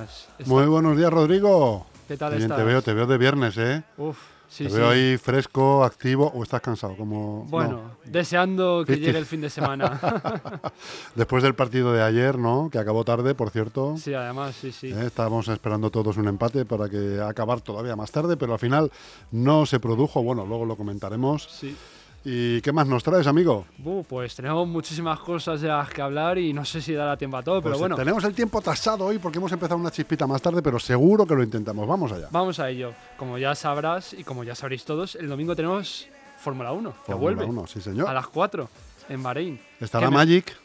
días. Muy buenos días, Rodrigo. ¿Qué tal bien estás? te veo, te veo de viernes, ¿eh? Uf, sí, te sí. veo ahí fresco, activo, o estás cansado, como... Bueno, deseando que llegue el fin de semana. Después del partido de ayer, ¿no? Que acabó tarde, por cierto. sí, además, sí, sí. ¿eh? Estábamos esperando todos un empate para que acabar todavía más tarde, pero al final no se produjo. Bueno, luego lo comentaremos. Sí. ¿Y qué más nos traes, amigo? Pues tenemos muchísimas cosas de las que hablar y no sé si dará tiempo a todo, pero Pues bueno, tenemos el tiempo tasado hoy porque hemos empezado una chispita más tarde, pero seguro que lo intentamos. Vamos allá. vamos a ello. Como ya sabrás y como ya sabréis todos, el domingo tenemos Fórmula 1, que Fórmula vuelve 1, sí, señor. a las 4 en Bahrein. Estará Que me- Magic.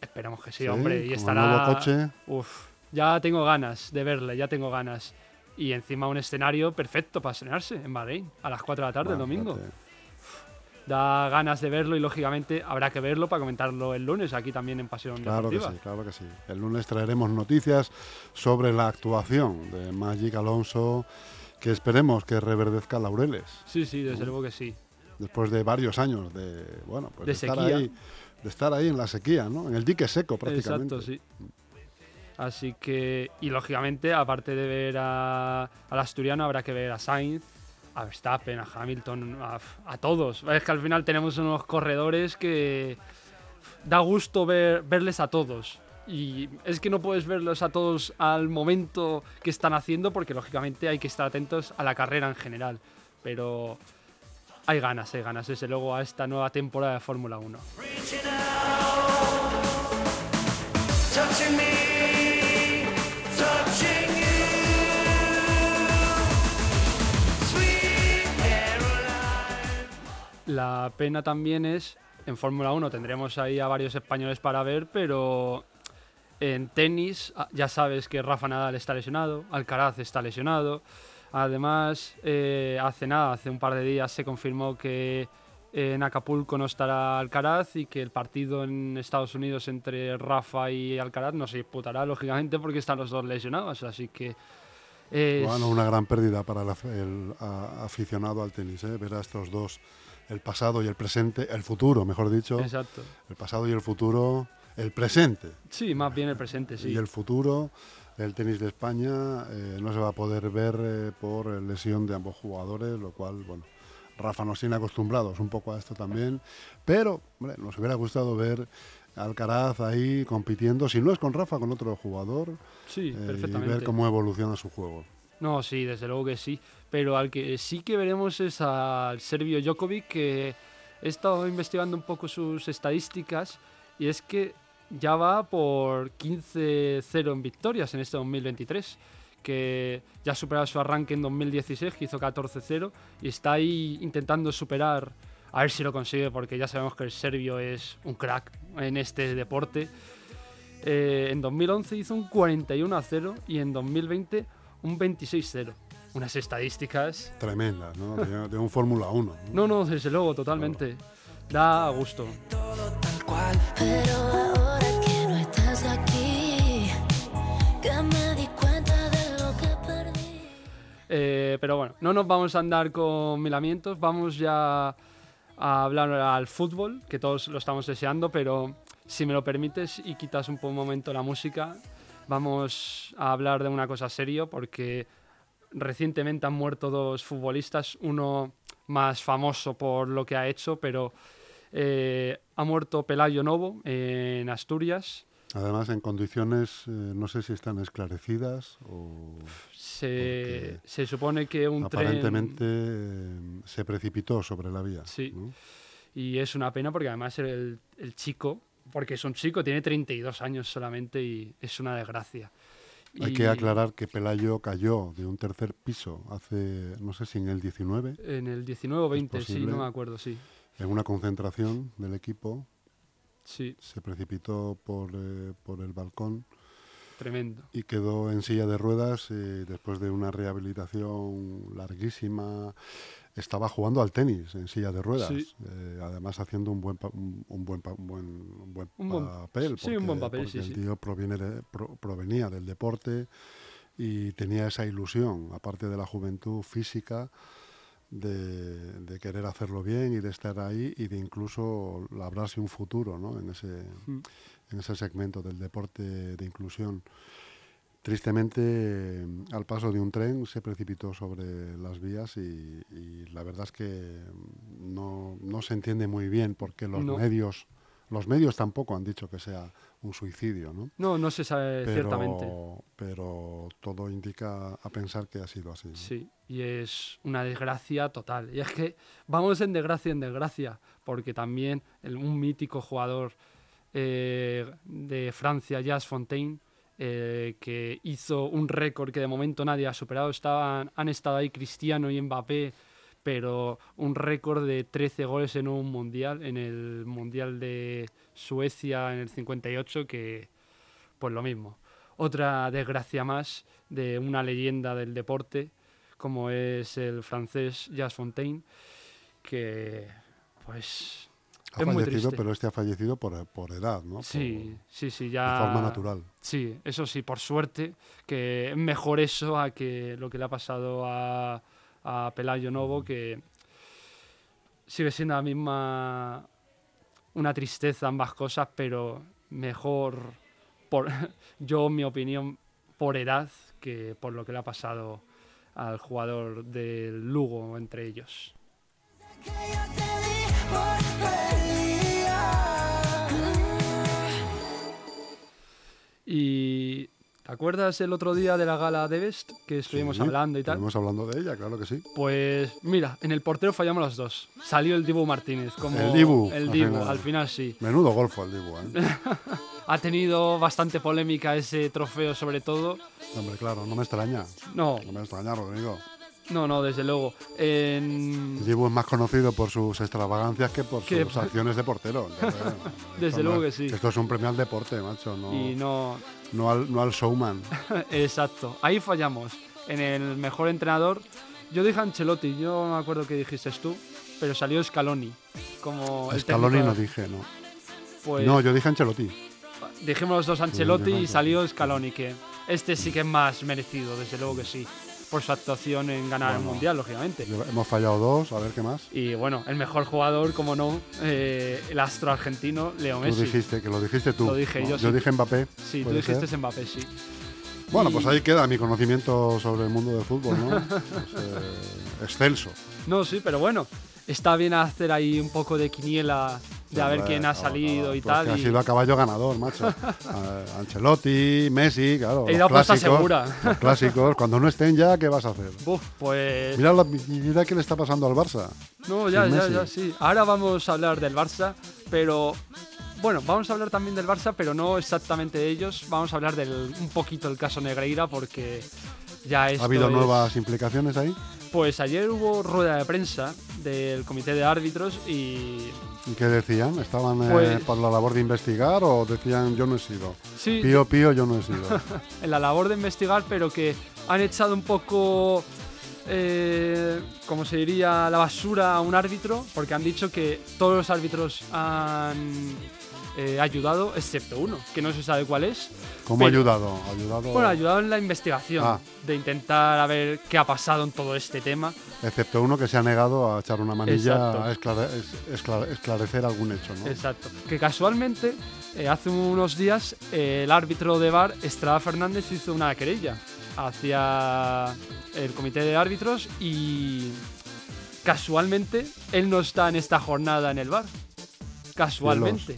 Esperemos que sí, Sí, hombre. Y estará. nuevo coche. Uf, ya tengo ganas de verle, ya tengo ganas. Y encima un escenario perfecto para estrenarse en Bahrein a las 4 de la tarde el domingo. fíjate. Da ganas de verlo y lógicamente habrá que verlo para comentarlo el lunes aquí también en Pasión Claro que sí, claro que sí. El lunes traeremos noticias sobre la actuación de Magic Alonso, que esperemos que reverdezca laureles, Sí, sí, desde luego que sí. después de varios años de, bueno, pues De estar ahí, de estar ahí en la sequía, ¿no? En el dique seco prácticamente. Exacto, sí. Así que, y lógicamente, aparte de ver a, al asturiano, habrá que ver a Sainz, a Verstappen, a Hamilton, a, todos. Es que al final tenemos unos corredores que da gusto ver, verles a todos. Y es que no puedes verlos a todos al momento que están haciendo, porque lógicamente hay que estar atentos a la carrera en general. Pero hay ganas, hay ganas, desde luego, a esta nueva temporada de Fórmula 1. La pena también es, en Fórmula 1 tendremos ahí a varios españoles para ver, pero en tenis ah, ya sabes que Rafa Nadal está lesionado, Alcaraz está lesionado. Además, eh, hace nada, hace un par de días se confirmó que en Acapulco no estará Alcaraz y que el partido en Estados Unidos entre Rafa y Alcaraz no se disputará, lógicamente, porque están los dos lesionados. Así que es- Bueno, una gran pérdida para el, aficionado al tenis, ¿eh? ver a estos dos, el pasado y el presente, el futuro, mejor dicho, Exacto. el pasado y el futuro, el presente Sí, más bien el presente, sí. y el futuro del tenis de España eh, no se va a poder ver eh, por lesión de ambos jugadores, lo cual, bueno, Rafa nos tiene acostumbrados un poco a esto también, pero hombre, nos hubiera gustado ver Alcaraz ahí compitiendo, si no es con Rafa, con otro jugador, Sí, eh, y perfectamente. ver cómo evoluciona su juego. No, sí, desde luego que sí. Pero al que sí que veremos es al serbio Djokovic, que he estado investigando un poco sus estadísticas y es que ya va por 15-0 en victorias en este 2023, que ya ha superado su arranque en 2016, que hizo 14-0, y está ahí intentando superar, a ver si lo consigue, porque ya sabemos que el serbio es un crack en este deporte. Eh, en 2011 hizo un 41-0 y en 2020 un 26-0. Unas estadísticas. Tremendas, ¿no? De, de un Fórmula 1. No, no, desde luego, totalmente. Da gusto. Tal cual. Pero ahora que no estás aquí, que me di cuenta de lo que perdí. Eh, pero bueno, no nos vamos a andar con milamientos. Vamos ya a hablar al fútbol, que todos lo estamos deseando, pero si me lo permites y quitas un, po- un momento la música, vamos a hablar de una cosa serio, porque recientemente han muerto dos futbolistas, uno más famoso por lo que ha hecho, pero eh, ha muerto Pelayo Novo en Asturias. Además, en condiciones, eh, no sé si están esclarecidas o Se, se supone que un tren... aparentemente eh, se precipitó sobre la vía. Sí. ¿no? Y es una pena porque además el, el chico, porque es un chico, tiene 32 años solamente y es una desgracia. Hay Y que aclarar que Pelayo cayó de un tercer piso hace, no sé si en el 19, En el 19 o 20, sí, no me acuerdo, sí. en una concentración del equipo, Sí, se precipitó por, eh, por el balcón tremendo. y quedó en silla de ruedas eh, después de una rehabilitación larguísima. Estaba jugando al tenis en silla de ruedas, Sí. eh, además haciendo un buen, un, un buen, un buen, un buen Un papel. sí, un buen papel, porque sí, el sí. tío proviene de- pro- provenía del deporte y tenía esa ilusión, aparte de la juventud física, de, de querer hacerlo bien y de estar ahí y de incluso labrarse un futuro ¿no? en, ese, Mm. en ese segmento del deporte de inclusión. Tristemente eh, al paso de un tren se precipitó sobre las vías y, y la verdad es que no, no se entiende muy bien porque los No. medios los medios tampoco han dicho que sea un suicidio, ¿no? No, no se sabe ciertamente. Pero, pero todo indica a pensar que ha sido así. ¿no? Sí, y es una desgracia total. Y es que vamos en desgracia en desgracia, porque también el- un mítico jugador eh, de Francia, Jas Fontaine, eh, que hizo un récord que de momento nadie ha superado. Estaban, han estado ahí Cristiano y Mbappé, pero un récord de 13 goles en un mundial, en el mundial de Suecia en el 58, que pues lo mismo. Otra desgracia más de una leyenda del deporte, como es el francés Jas Fontaine, que pues Ha es muy fallecido, triste. pero este ha fallecido por, por edad, ¿no? Por- sí, sí, sí, de ya forma natural. Sí, eso sí, por suerte, que es mejor eso a que lo que le ha pasado a, a Pelayo Novo, que sigue siendo la misma, una tristeza ambas cosas, pero mejor, por yo, en mi opinión, por edad que por lo que le ha pasado al jugador del Lugo entre ellos. Y ¿te acuerdas el otro día de la gala de Best que estuvimos Sí, hablando y tal? Estuvimos hablando de ella, claro que sí. Pues mira, en el portero fallamos los dos. Salió el Dibu Martínez. Como El Dibu, El al Dibu, final. al final sí. Menudo golfo el Dibu, ¿eh? Ha tenido bastante polémica ese trofeo, sobre todo. Hombre, claro, no me extraña. No, No me extraña, Rodrigo. No, no, desde luego. En- Dibu es más conocido por sus extravagancias que por sus acciones de portero. Entonces, Desde no luego es- que sí. Esto es un premio al deporte, macho, no, Y no, no, al, no al showman. exacto. Ahí fallamos. En el mejor entrenador, yo dije Ancelotti, yo no me acuerdo qué dijiste tú, pero salió Scaloni. Como Scaloni no dije, no. Pues, No, yo dije Ancelotti. Dijimos los dos Ancelotti Sí, y salió Scaloni, que este sí que es más merecido, desde luego que sí, por su actuación en ganar el. Mundial, lógicamente. Hemos fallado dos, a ver qué más. Y bueno, el mejor jugador, como no, eh, el astro argentino, Leo Tú Messi. dijiste, que lo dijiste tú. Lo dije ¿no? yo, Yo sí. dije Mbappé. Sí, tú ¿puede dijiste ser? Mbappé, sí. Bueno, Y- pues ahí queda mi conocimiento sobre el mundo del fútbol, ¿no? Pues, eh, excelso. No, sí, pero bueno, está bien hacer ahí un poco de quiniela de a ver quién ha salido y pues tal. que ha y- sido a caballo ganador, macho. Eh, Ancelotti, Messi, claro. He ido los clásicos, segura. Los clásicos. Cuando no estén ya, ¿qué vas a hacer? Buf, pues... Mira, la- mira qué le está pasando al Barça. No, ya, ya, ya, sí. Ahora vamos a hablar del Barça, pero bueno, vamos a hablar también del Barça, pero no exactamente de ellos. Vamos a hablar del un poquito del caso Negreira porque ya esto ¿Ha habido es- nuevas implicaciones ahí? Pues ayer hubo rueda de prensa del comité de árbitros y ¿Y qué decían? ¿Estaban eh, Pues- por la labor de investigar o decían yo no he sido? sí, Pío, pío, yo no he sido. en la labor de investigar, pero que han echado un poco, eh, como se diría, la basura a un árbitro, porque han dicho que todos los árbitros han eh, ayudado, excepto uno, que no se sabe cuál es. ¿Cómo ha Pero- ayudado? ¿Ha ayudado? Bueno, ha ayudado en la investigación, Ah. de intentar a ver qué ha pasado en todo este tema. Excepto uno que se ha negado a echar una manilla Exacto. a esclare- es- esclare- esclarecer algún hecho, ¿no? Exacto. Que casualmente, eh, hace unos días, eh, el árbitro de VAR, Estrada Fernández, hizo una querella hacia el comité de árbitros y casualmente él no está en esta jornada en el VAR. Casualmente.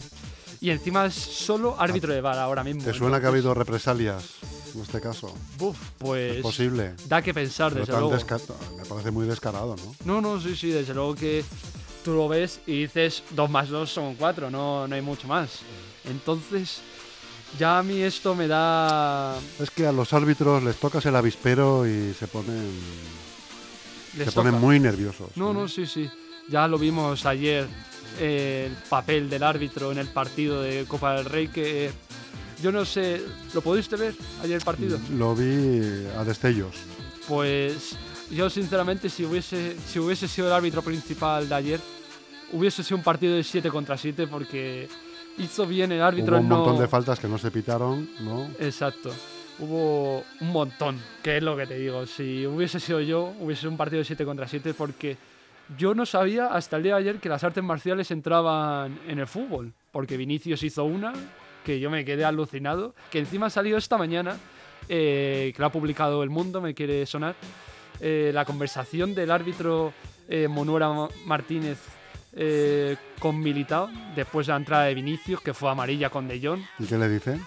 Y encima es solo árbitro de VAR ahora mismo. ¿Te suena que ha Entonces, habido represalias en este caso? Buf, pues es posible. da que pensar, Pero desde luego. me parece muy descarado, ¿no? No, no, sí, sí, desde luego que tú lo ves y dices 2 más 2 son 4, no, no hay mucho más. Entonces, ya a mí esto me da. Es que a los árbitros les tocas el avispero y se ponen, les se ponen toca. muy nerviosos. No, no, sí, sí. Ya lo vimos ayer, eh, el papel del árbitro en el partido de Copa del Rey, que yo no sé, ¿lo pudiste ver ayer el partido? Lo vi a destellos. Pues yo sinceramente si hubiese, si hubiese sido el árbitro principal de ayer, hubiese sido un partido de 7 contra 7 porque hizo bien el árbitro Hubo un no... montón de faltas que no se pitaron, ¿no? Exacto. Hubo un montón, que es lo que te digo. Si hubiese sido yo, hubiese sido un partido de 7 contra 7 porque yo no sabía hasta el día de ayer que las artes marciales entraban en el fútbol. Porque Vinicius hizo una, que yo me quedé alucinado, que encima ha salido esta mañana eh, que lo ha publicado El Mundo, me quiere sonar, eh, la conversación del árbitro eh, Martínez eh, con Militao, después de la entrada de Vinicius, que fue amarilla con De Jong, ¿Y qué le dice?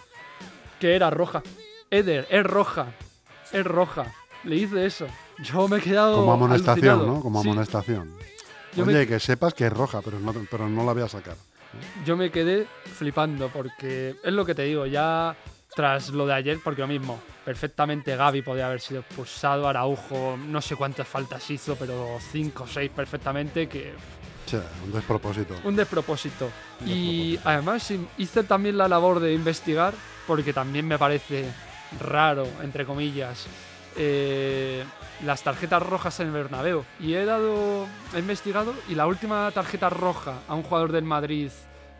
que era roja. Eder, es roja, es roja. Le hice eso. Yo me he quedado Como amonestación, alucinado. ¿no? Como Sí, amonestación. Yo Oye, me- que sepas que es roja, pero no, pero no la voy a sacar. Yo me quedé flipando porque es lo que te digo, ya tras lo de ayer, porque lo mismo, perfectamente Gaby podía haber sido expulsado, Araujo, no sé cuántas faltas hizo, pero 5 o 6 perfectamente, que Che, un despropósito. un despropósito. Un Y despropósito. además hi- hice también la labor de investigar, porque también me parece raro, entre comillas, eh, las tarjetas rojas en el Bernabéu. Y he dado, he investigado, y la última tarjeta roja a un jugador del Madrid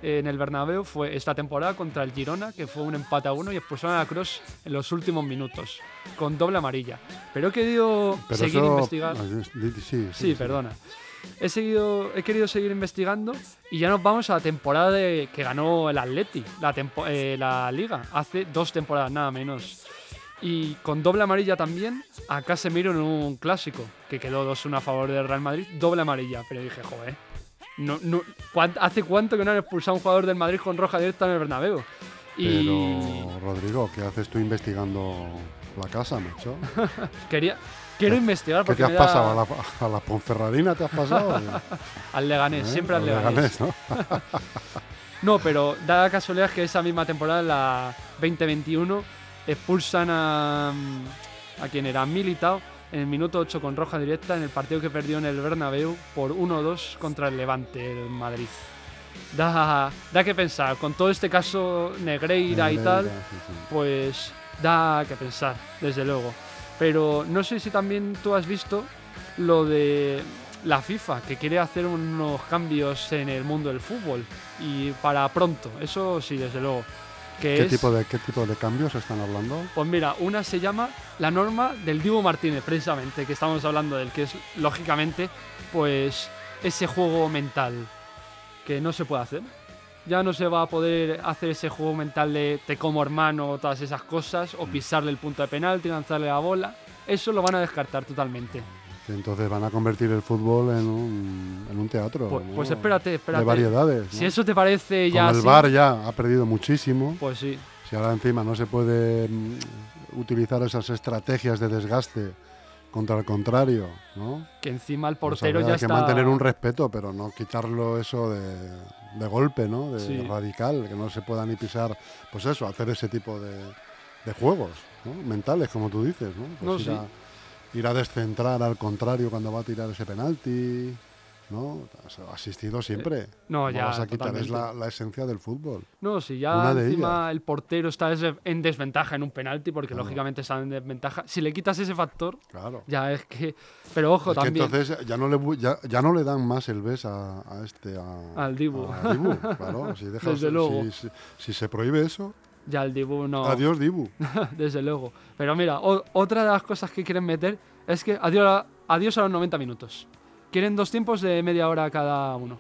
eh, en el Bernabéu fue esta temporada contra el Girona, que fue un empate a uno y expulsaron a Cross en los últimos minutos, con doble amarilla. Pero he querido Pero seguir eso- investigar. Sí, sí, sí, Sí, perdona. He, seguido, he querido seguir investigando y ya nos vamos a la temporada de- que ganó el Atleti, la, tempo- eh, la liga, hace dos temporadas nada menos. Y con doble amarilla también a Casemiro en un clásico, que quedó 2-1 a favor del Real Madrid, doble amarilla. Pero dije, joder, no, no, ¿cuán- ¿hace cuánto que no han expulsado a un jugador del Madrid con roja directa en el Bernabéu? Y Pero, Rodrigo, ¿qué haces tú investigando la casa, macho? quería, quiero investigar ¿Qué porque te has da- pasado? ¿A la, a la Ponferradina te has pasado? al Leganés, ¿Eh? siempre al Al Leganés. Leganés, ¿no? No, pero da la casualidad que esa misma temporada, la 2021, expulsan a. ¿A quién era? A Militao en el minuto 8 con roja directa en el partido que perdió en el Bernabéu por 1-2 contra el Levante, el Madrid. Da, da que pensar, con todo este caso Negreira y tal, sí, sí. pues da que pensar, desde luego. Pero no sé si también tú has visto lo de la FIFA, que quiere hacer unos cambios en el mundo del fútbol y para pronto, eso sí, desde luego. Que ¿Qué, es, tipo de, ¿Qué tipo de cambios están hablando? Pues mira, una se llama la norma del Divo Martínez, precisamente, que estamos hablando del que es lógicamente, pues ese juego mental que no se puede hacer. Ya no se va a poder hacer ese juego mental de te como hermano todas esas cosas, o pisarle el punto de penalti, lanzarle la bola. Eso lo van a descartar totalmente. Que entonces van a convertir el fútbol en un, en un teatro. Pues, ¿no? pues espérate, espérate. De variedades. Si ¿no? eso te parece ya el así, VAR ya ha perdido muchísimo. pues sí. Si ahora encima no se puede mm, utilizar esas estrategias de desgaste contra el contrario, ¿no? Que encima el Pues portero ya que está... mantener un respeto, pero no quitarlo eso de, de golpe, ¿no? De Sí. radical, que no se pueda ni pisar, pues eso, hacer ese tipo de, de juegos, ¿no? Mentales, como tú dices, ¿no? Pues No, ir, a, descentrar al contrario cuando va a tirar ese penalti, ¿no? Has asistido siempre. Eh, no, ¿Cómo ya, vas a quitar? Es la, esencia del fútbol. No, si ya encima el portero está en desventaja en un penalti, porque Claro. lógicamente está en desventaja. Si le quitas ese factor, Claro. ya es que. Pero ojo Es que también. entonces ya no, le, ya, ya no le dan más el bes a, a este a, Al Dibu. a Dibu, claro, si, dejas- Desde luego. si- si- si se prohíbe eso, Ya el Dibu no. adiós Dibu. Desde luego. Pero mira, o- otra de las cosas que quieren meter es que adiós a, adiós a los 90 minutos. Quieren dos tiempos de media hora cada uno.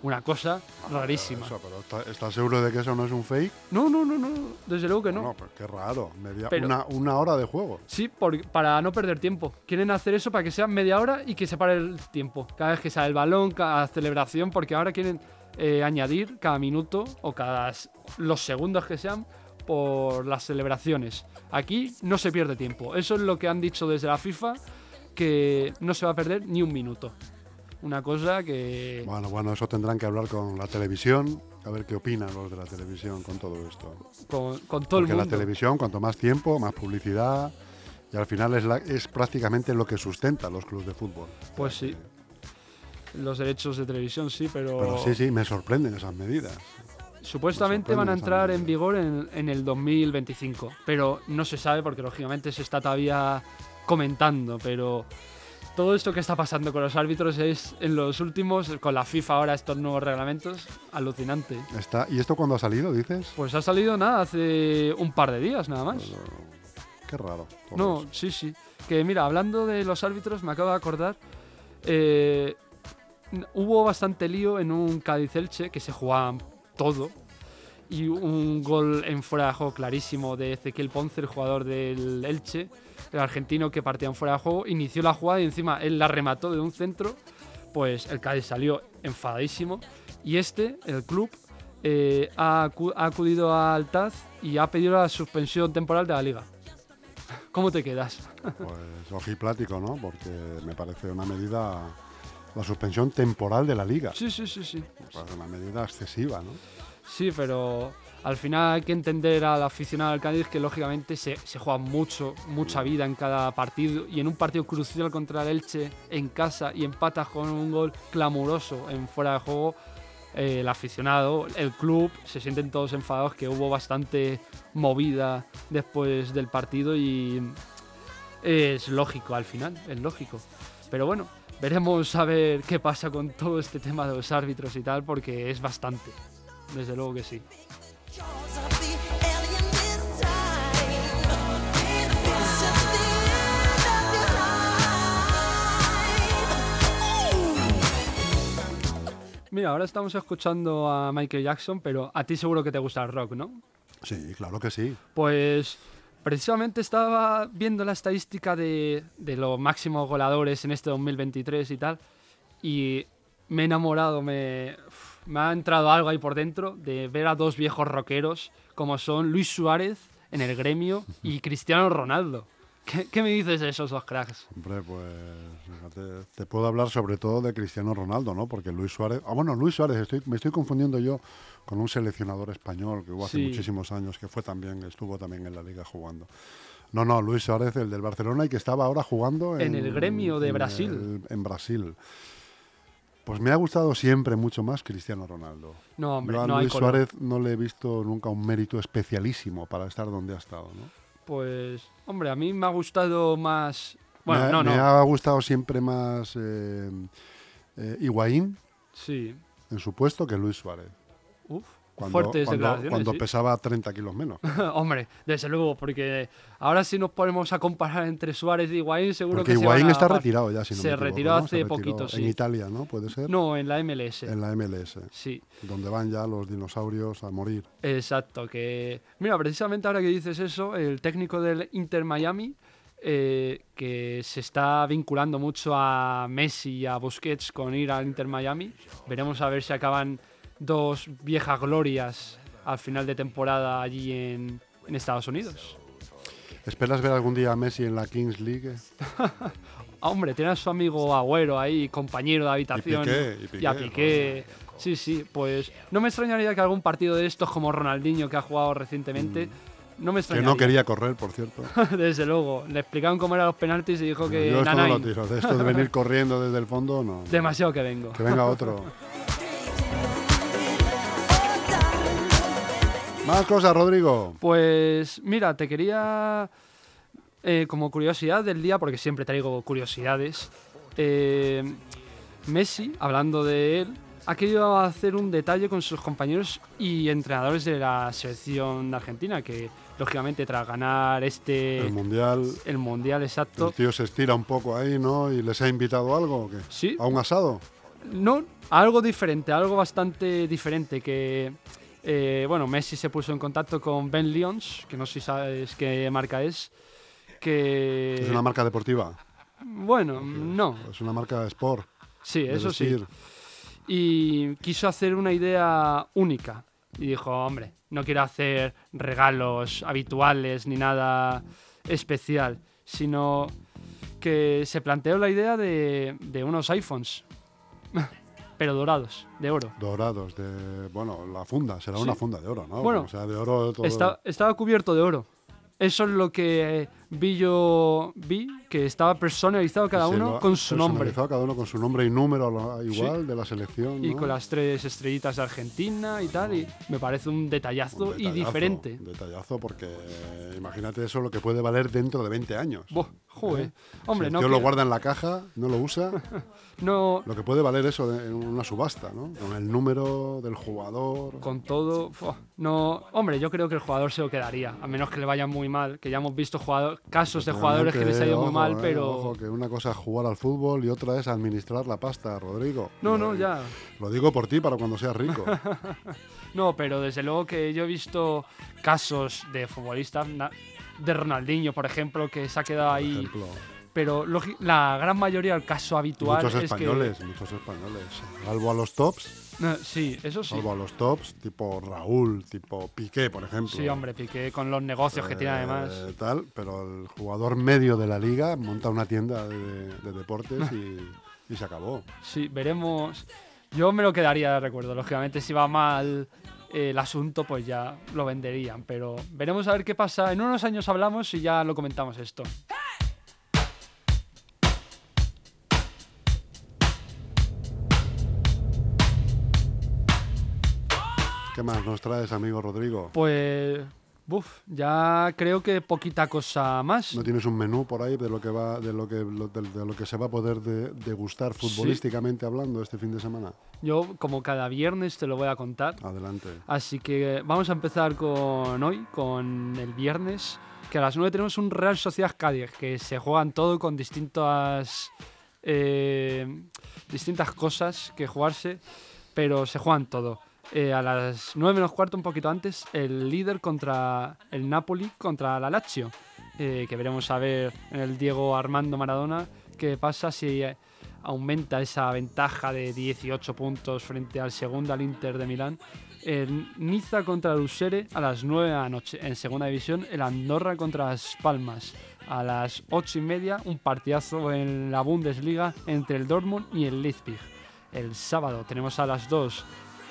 Una cosa rarísima. Eso, pero ¿está- ¿estás seguro de que eso no es un fake? No, no, no, no. Desde luego que no. No, pues qué raro. media- Pero- una, una hora de juego. Sí, por- para no perder tiempo. Quieren hacer eso para que sea media hora y que se pare el tiempo. Cada vez que sale el balón, cada celebración, porque ahora quieren eh, añadir cada minuto o cada los segundos que sean por las celebraciones. Aquí no se pierde tiempo. Eso es lo que han dicho desde la FIFA, que no se va a perder ni un minuto. Una cosa que... Bueno, bueno, eso tendrán que hablar con la televisión, a ver qué opinan los de la televisión con todo esto. Con, con todo Porque el la mundo. televisión, cuanto más tiempo, más publicidad, y al final es, la- es prácticamente lo que sustenta los clubes de fútbol. Pues sí. Los derechos de televisión sí, pero... Pero sí, sí, me sorprenden esas medidas. Supuestamente Me van a entrar en vigor en, en el 2025, pero no se sabe porque lógicamente se está todavía comentando, pero todo esto que está pasando con los árbitros es en los últimos, con la FIFA ahora estos nuevos reglamentos, alucinante. Está, ¿Y esto cuándo ha salido, dices? Pues ha salido nada hace un par de días nada más. Qué raro. No, eso. sí, sí. Que mira, hablando de los árbitros, me acabo de acordar. eh, hubo bastante lío en un Cádiz Elche que se jugaban todo. y un gol en fuera de juego clarísimo de Ezequiel Ponce, el jugador del Elche, el argentino que partía en fuera de juego, inició la jugada y encima él la remató de un centro, pues el Cádiz salió enfadadísimo y este, el club, eh, ha acudido al TAZ y ha pedido la suspensión temporal de la liga. ¿Cómo te quedas? Pues ojiplático, ¿no? Porque me parece una medida, la suspensión temporal de la liga. Sí, sí, sí, sí. Una medida excesiva, ¿no? Sí, pero al final hay que entender al aficionado al Cádiz que lógicamente se, se juega mucho, mucha vida en cada partido y en un partido crucial contra el Elche en casa y empatas con un gol clamoroso en fuera de juego, eh, el aficionado, el club, se sienten todos enfadados que hubo bastante movida después del partido y es lógico al final, es lógico. Pero bueno, veremos a ver qué pasa con todo este tema de los árbitros y tal porque es bastante. Desde luego que sí. Mira, ahora estamos escuchando a Michael Jackson, pero a ti seguro que te gusta el rock, ¿no? Sí, claro que sí. Pues precisamente estaba viendo la estadística de, de los máximos goleadores en este 2023 y tal, y me he enamorado, me, me ha entrado algo ahí por dentro de ver a dos viejos rockeros como son Luis Suárez en el gremio y Cristiano Ronaldo. ¿Qué, qué me dices de esos dos cracks? Hombre, pues te puedo hablar sobre todo de Cristiano Ronaldo, ¿no? Porque Luis Suárez, ah bueno, Luis Suárez, estoy, me estoy confundiendo yo con un seleccionador español que hubo hace Sí. muchísimos años, que fue también, estuvo también en la liga jugando. No, no, Luis Suárez, el del Barcelona y que estaba ahora jugando En el gremio de en Brasil. el- en Brasil. Pues me ha gustado siempre mucho más Cristiano Ronaldo. No, hombre, Yo a no Luis. Suárez no le he visto nunca un mérito especialísimo para estar donde ha estado, ¿no? Pues, hombre, a mí me ha gustado más... Bueno, me, ha- no, no. me ha gustado siempre más eh, eh, Higuaín Sí. en su puesto que Luis Suárez. Uf, Cuando, fuertes cuando, declaraciones, cuando sí. pesaba 30 kilos menos. Hombre, desde luego, porque ahora si nos ponemos a comparar entre Suárez y Higuaín, seguro Porque que se Higuaín van a está retirado ya, si no Se me equivoco, retiró ¿no? hace Se retiró poquito, En sí. Italia, ¿no? Puede ser. No, en la MLS. En la MLS, Sí, donde van ya los dinosaurios a morir. exacto. Que mira, precisamente ahora que dices eso, el técnico del Inter Miami, eh, que se está vinculando mucho a Messi y a Busquets con ir al Inter Miami, veremos a ver si acaban dos viejas glorias al final de temporada allí en, en Estados Unidos. ¿Esperas ver algún día a Messi en la Kings League? Hombre, tiene a su amigo Agüero ahí, compañero de habitación. Piqué, y Piqué, a Piqué. Sí, sí, pues no me extrañaría que algún partido de estos como Ronaldinho que ha jugado recientemente, no me Mm. Que extrañaría. no quería correr, por cierto. Desde luego, le explicaron cómo eran los penaltis y dijo que Yo esto no lo tiro. Esto de venir corriendo desde el fondo, no. demasiado que vengo. Que venga otro. Más cosas, Rodrigo. Pues mira, te quería, eh, como curiosidad del día, porque siempre traigo curiosidades, eh, Messi, hablando de él, ha querido hacer un detalle con sus compañeros y entrenadores de la selección de Argentina, que lógicamente tras ganar este El mundial. el mundial exacto, El tío se estira un poco ahí, ¿no? ¿Y les ha invitado algo o qué? Sí. ¿A un asado? No, algo diferente, algo bastante diferente que... eh, bueno, Messi se puso en contacto con Ben Lyons, que no sé si sabes qué marca es, que... ¿Es una marca deportiva? Bueno, no, Es una marca de sport. sí, de eso sí. vestir. Y quiso hacer una idea única. Y dijo, hombre, no quiero hacer regalos habituales ni nada especial, sino que se planteó la idea de, de unos iPhones, pero dorados, de oro. Dorados, de. Bueno, la funda, será una funda de oro, ¿no? Bueno, o sea, de oro todo. Está- estaba cubierto de oro. Eso es lo que vi yo, vi, que estaba personalizado cada uno con su nombre. personalizado Cada uno con su nombre y número igual de la selección. Y ¿no? con las tres estrellitas de Argentina y tal, y me parece un detallazo, Un y detallazo, diferente. un detallazo porque eh, imagínate eso lo que puede valer dentro de 20 años. Buah, joder. ¿Eh? Hombre, si el no, lo guarda en la caja, no lo usa, no lo que puede valer eso de- en una subasta, ¿no? Con el número del jugador. con todo, no, hombre, yo creo que el jugador se lo quedaría, a menos que le vaya muy mal, que ya hemos visto jugador- casos de jugadores que les ha ido muy mal, eh, pero... Ojo, que una cosa es jugar al fútbol y otra es administrar la pasta, Rodrigo. No, no, ya. Lo digo por ti para cuando seas rico. No, pero desde luego que yo he visto casos de futbolistas, de Ronaldinho, por ejemplo, que se ha quedado Por ahí. ejemplo, Pero la gran mayoría, el caso habitual muchos es españoles, muchos españoles. Salvo a los tops, que. No, sí, eso sí. salvo a los tops, tipo Raúl, tipo Piqué, por ejemplo. Sí, hombre, Piqué con los negocios que tiene además. Eh, tal, pero el jugador medio de la liga monta una tienda de, de deportes y, y se acabó. Sí, veremos. Yo me lo quedaría de recuerdo. Lógicamente, si va mal eh, el asunto, pues ya lo venderían. Pero veremos a ver qué pasa. En unos años hablamos y ya lo comentamos esto. ¿Qué más nos traes, amigo Rodrigo? Pues. Buf, ya creo que poquita cosa más. ¿No tienes un menú por ahí de lo que va, de lo que, de, de lo que se va a poder de- degustar futbolísticamente hablando este fin de semana? Yo, como cada viernes, te lo voy a contar. Adelante. Así que vamos a empezar con hoy, con el viernes, que a las 9 tenemos un Real Sociedad Cádiz, que se juegan todo con distintas, eh, distintas cosas que jugarse, pero se juegan todo. Eh, a las 9 menos cuarto, un poquito antes, el líder contra el Napoli, contra la Lazio, eh, que veremos a ver en el Diego Armando Maradona qué pasa si eh, aumenta esa ventaja de 18 puntos frente al segundo, al Inter de Milán. El Niza contra el Usere a las 9 de la noche. En segunda división, el Andorra contra las Palmas. A las 8 y media, un partidazo en la Bundesliga entre el Dortmund y el Leipzig. El sábado tenemos a las 2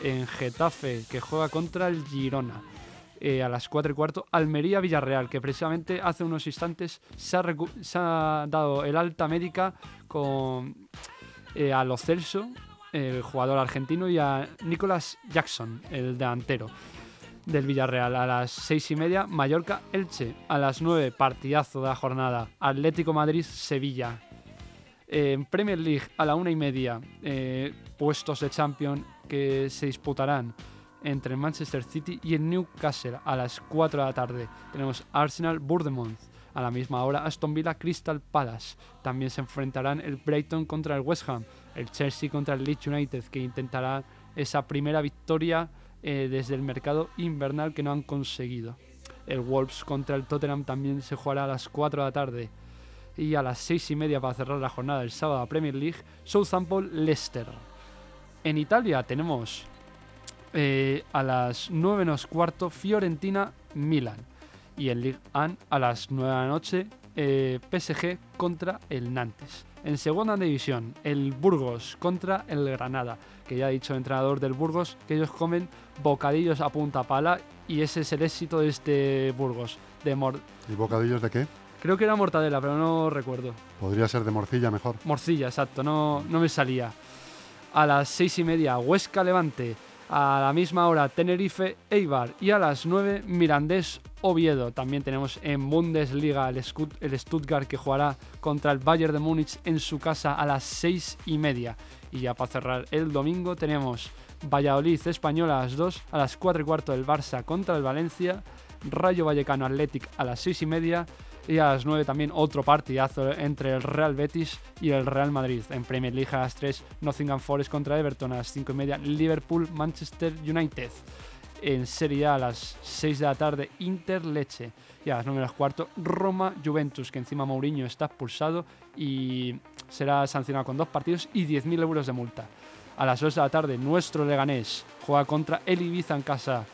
en Getafe, que juega contra el Girona. Eh, a las 4 y cuarto, Almería-Villarreal, que precisamente hace unos instantes se ha, dado el alta médica con eh, a Celso, el jugador argentino, y a Nicolas Jackson, el delantero del Villarreal. A las 6 y media, Mallorca-Elche. A las 9, partidazo de la jornada, Atlético Madrid-Sevilla. Eh, En Premier League, a la 1 y media, eh, puestos de Champions que se disputarán entre el Manchester City y el Newcastle a las 4 de la tarde. Tenemos Arsenal Bournemouth. A la misma hora, Aston Villa Crystal Palace. También se enfrentarán el Brighton contra el West Ham, el Chelsea contra el Leeds United, que intentará esa primera victoria eh, desde el mercado invernal que no han conseguido. El Wolves contra el Tottenham también se jugará a las 4 de la tarde. Y a las 6 y media para cerrar la jornada del sábado a Premier League, Southampton Leicester. En Italia tenemos eh, a las 9 menos cuarto Fiorentina Milan. Y en Ligue 1 a las 9 de la noche eh, PSG contra el Nantes. En segunda división, el Burgos contra el Granada, que ya ha dicho el entrenador del Burgos que ellos comen bocadillos a punta pala y ese es el éxito de este Burgos. De mor- ¿Y bocadillos de qué? Creo que era mortadela, pero no recuerdo. Podría ser de morcilla mejor. Morcilla, exacto, no, no me salía. A las seis y media, Huesca Levante. A la misma hora, Tenerife Eibar. Y a las 9, Mirandés Oviedo. También tenemos en Bundesliga el, Stuttgart que jugará contra el Bayern de Múnich en su casa a las seis y media. Y ya para cerrar el domingo tenemos Valladolid Española a las 2, a las 4 y cuarto el Barça contra el Valencia, Rayo Vallecano Athletic a las 6 y media y a las 9 también otro partidazo entre el Real Betis y el Real Madrid. En Premier League a las 3 Nottingham Forest contra Everton, a las 5 y media Liverpool Manchester United. En Serie A a las 6 de la tarde Inter Leche y a las 9 menos cuarto Roma Juventus, que encima Mourinho está expulsado y será sancionado con dos partidos y 10.000 euros de multa. A las 2 de la tarde nuestro Leganés juega contra el Ibiza en casa.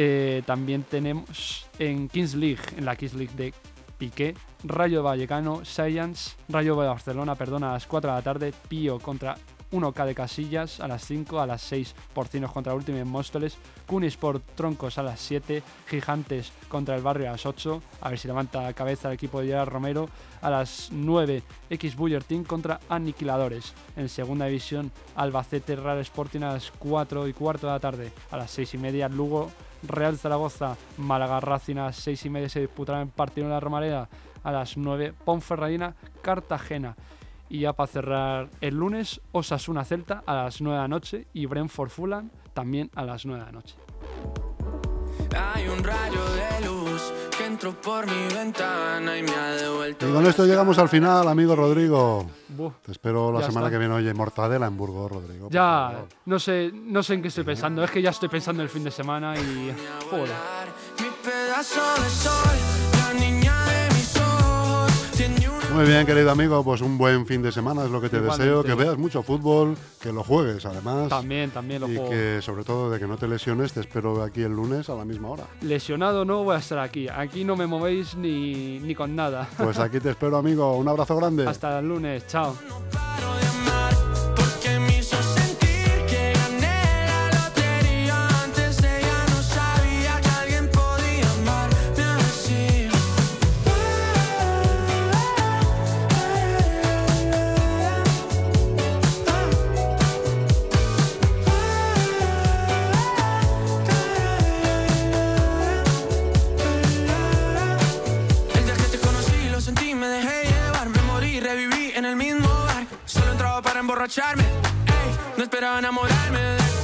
Eh, también tenemos en Kings League, en la Kings League de Piqué, Rayo Vallecano, Science, Rayo Barcelona, perdona, a las 4 de la tarde, Pío contra 1K de Casillas, a las 5, a las 6, Porcinos contra Ultimate Móstoles, Cunis por Troncos a las 7, Gigantes contra el Barrio a las 8, a ver si levanta la cabeza el equipo de Gerard Romero, a las 9, X Buller Team contra Aniquiladores, en segunda división, Albacete Real Sporting a las 4 y cuarto de la tarde, a las 6 y media, Lugo Real Zaragoza, Málaga Racing a las 6 y media se disputará en partido en la Romareda. A las 9, Ponferradina, Cartagena. Y ya para cerrar el lunes, Osasuna Celta a las 9 de la noche y Brentford Fulham también a las 9 de la noche. Hay un rayo de luz que entró por mi ventana y me ha devuelto. Y con esto llegamos al final, amigo Rodrigo. Te espero la semana está. que viene. Oye, mortadela en Burgos, Rodrigo. Ya, no sé, no sé en qué estoy pensando. Es que ya estoy pensando el fin de semana y. Joder. Mi pedazo de sol, Muy bien, querido amigo, pues un buen fin de semana es lo que te Igualmente. deseo. Que veas mucho fútbol, que lo juegues además. También, también lo y juego. que sobre todo de que no te lesiones, te espero aquí el lunes a la misma hora. Lesionado no voy a estar aquí. Aquí no me movéis ni, ni con nada. Pues aquí te espero, amigo. Un abrazo grande. Hasta el lunes. Chao. No esperaba enamorarme de